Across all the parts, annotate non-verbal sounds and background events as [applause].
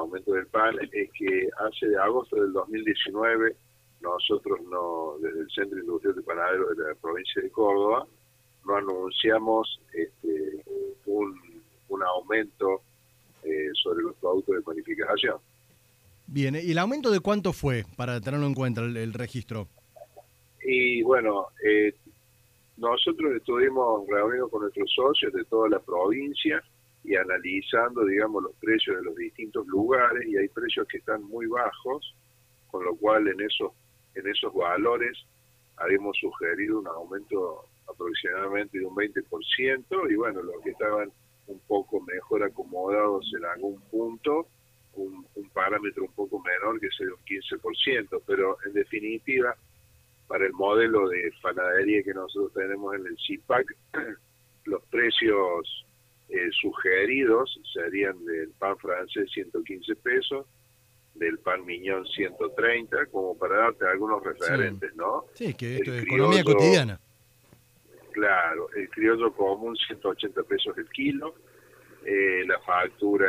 aumento del pan es que hace de agosto del 2019 nosotros no desde el Centro Industrial de Panaderos de la provincia de Córdoba no anunciamos este, un, un aumento eh, sobre los productos de panificación. Bien, ¿y el aumento de cuánto fue para tenerlo en cuenta el, registro? Y bueno, eh, nosotros estuvimos reunidos con nuestros socios de toda la provincia y analizando, digamos, los precios de los distintos lugares y hay precios que están muy bajos, con lo cual en esos en esos valores habíamos sugerido un aumento aproximadamente de un 20% y bueno, los que estaban un poco mejor acomodados en algún punto, un, parámetro un poco menor que sería un 15%, pero en definitiva, para el modelo de panadería que nosotros tenemos en el CIPAC, [clears throat] los precios eh, sugeridos serían del pan francés 115 pesos, del pan miñón 130, como para darte algunos referentes, ¿no? Sí, que esto es economía cotidiana. Claro, el criollo común 180 pesos el kilo, eh, la factura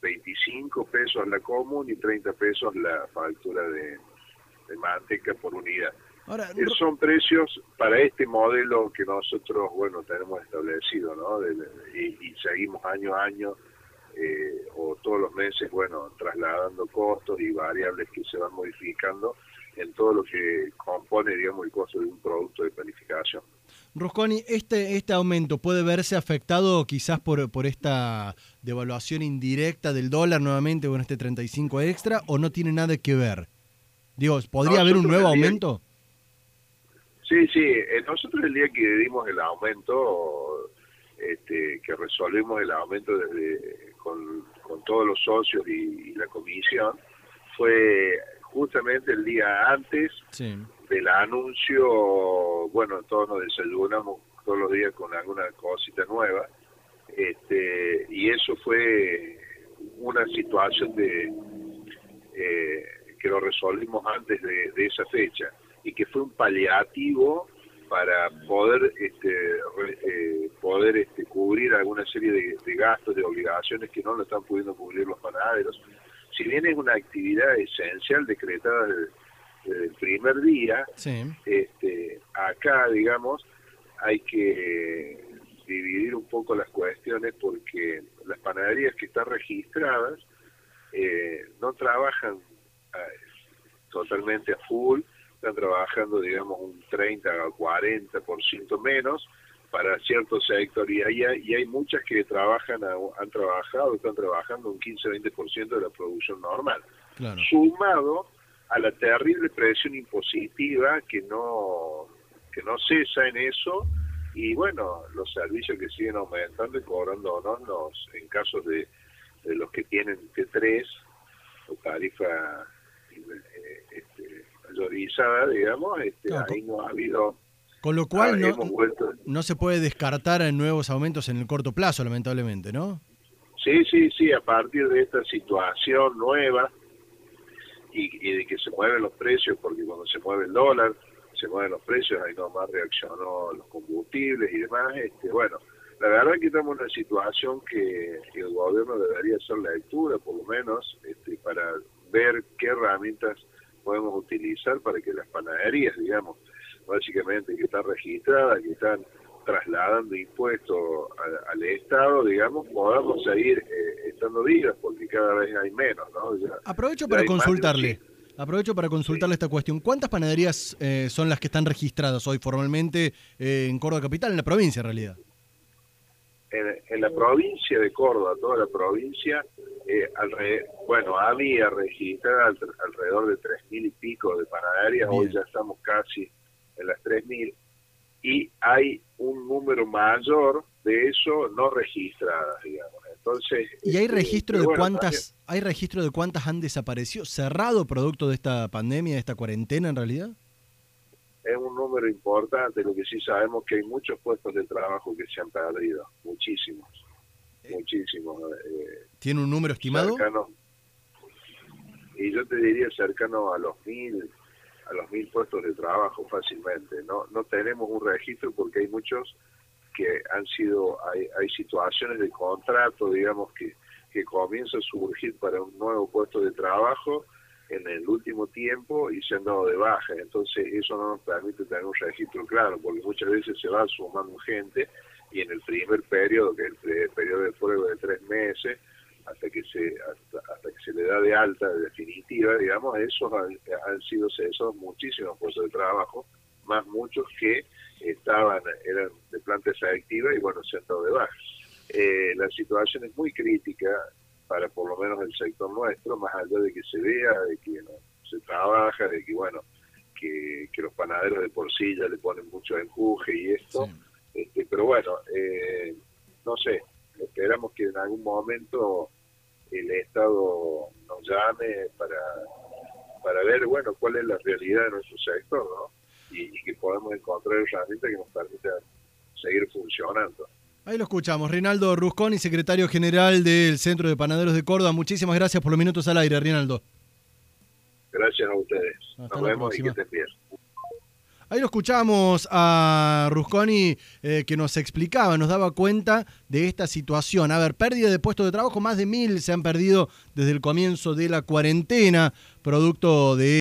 25 pesos la común y 30 pesos la factura de, manteca por unidad. Ahora, eh, son precios para este modelo que nosotros, bueno, tenemos establecido, ¿no? y, y, seguimos año a año eh, o todos los meses, bueno, trasladando costos y variables que se van modificando en todo lo que compone, digamos, el costo de un producto de planificación. Rosconi, este, este aumento puede verse afectado quizás por, por esta devaluación indirecta del dólar nuevamente con este 35 extra o no tiene nada que ver? Digo, ¿podría haber un nuevo aumento? Sí, sí, eh, nosotros el día que dimos el aumento, este, que resolvimos el aumento desde con, todos los socios y la comisión, fue justamente el día antes del anuncio, bueno, todos nos desayunamos todos los días con alguna cosita nueva, este, y eso fue una situación de eh, que lo resolvimos antes de, esa fecha y que fue un paliativo para poder este, eh, poder este, cubrir alguna serie de, de, gastos, de obligaciones que no lo están pudiendo cubrir los panaderos. Si bien es una actividad esencial decretada desde, el primer día, este, acá, digamos, hay que dividir un poco las cuestiones porque las panaderías que están registradas eh, no trabajan eh, totalmente a full, están trabajando, digamos, un 30 o 40% menos, para ciertos sectores y hay, y hay muchas que trabajan, han trabajado, están trabajando un 15-20% de la producción normal. Sumado a la terrible presión impositiva que no, que no cesa en eso y bueno, los servicios que siguen aumentando y cobrando los, en casos de, los que tienen T3 o tarifa eh, mayorizada, digamos, este, ahí no ha habido con lo cual no, no se puede descartar nuevos aumentos en el corto plazo, lamentablemente, ¿no? Sí, sí, sí, a partir de esta situación nueva y, de que se mueven los precios, porque cuando se mueve el dólar, se mueven los precios, ahí nomás reaccionó los combustibles y demás, este, bueno, la verdad que estamos en una situación que, el gobierno debería hacer la lectura, por lo menos, este, para ver qué herramientas para que las panaderías, digamos, básicamente que están registradas, que están trasladando impuestos al, Estado, digamos, podamos seguir eh, estando vivas, porque cada vez hay menos, ¿no? Aprovecho para consultarle. Aprovecho para consultarle esta cuestión. ¿Cuántas panaderías eh, son las que están registradas hoy formalmente eh, en Córdoba Capital, en la provincia en realidad? En, la provincia de Córdoba, toda la provincia, bueno, había registrada alrededor de tres mil y pico de panaderías, hoy ya estamos casi en las 3.000, y hay un número mayor de eso no registradas, digamos. Entonces, ¿Y hay este, registro de cuántas hay registro de cuántas han desaparecido, cerrado producto de esta pandemia, de esta cuarentena en realidad? Es un número importante, lo que sí sabemos que hay muchos puestos de trabajo que se han perdido, muchísimos, eh, muchísimos. Eh, ¿Tiene un número estimado? y yo te diría cercano a los mil, a los mil puestos de trabajo fácilmente. No, no tenemos un registro porque hay muchos que han sido, hay, hay situaciones de contrato, digamos, que que comienza a surgir para un nuevo puesto de trabajo en el último tiempo y se han dado de baja. Entonces eso no nos permite tener un registro claro, porque muchas veces se va sumando gente y en el primer periodo, que es el periodo de prueba de tres meses, hasta que se hasta, que se le da de alta definitiva, digamos, esos han, sido cesados muchísimos puestos de trabajo, más muchos que estaban eran de planta efectiva y bueno, se han dado de baja. Eh, la situación es muy crítica para por lo menos el sector nuestro, más allá de que se vea, de que no, se trabaja, de que bueno, que, que los panaderos de por sí ya le ponen mucho empuje y esto, este, pero bueno, eh, no sé, esperamos que en algún momento el Estado nos llame para, para ver, bueno, cuál es la realidad de nuestro sector, ¿no? Y, que podamos encontrar herramientas que nos permitan seguir funcionando. Ahí lo escuchamos. Rinaldo Rusconi, secretario general del Centro de Panaderos de Córdoba. Muchísimas gracias por los minutos al aire, Rinaldo. Gracias a ustedes. Nos vemos y que estén bien. Ahí lo escuchamos a Rusconi eh, que nos explicaba, nos daba cuenta de esta situación. A ver, pérdida de puestos de trabajo, más de mil se han perdido desde el comienzo de la cuarentena, producto de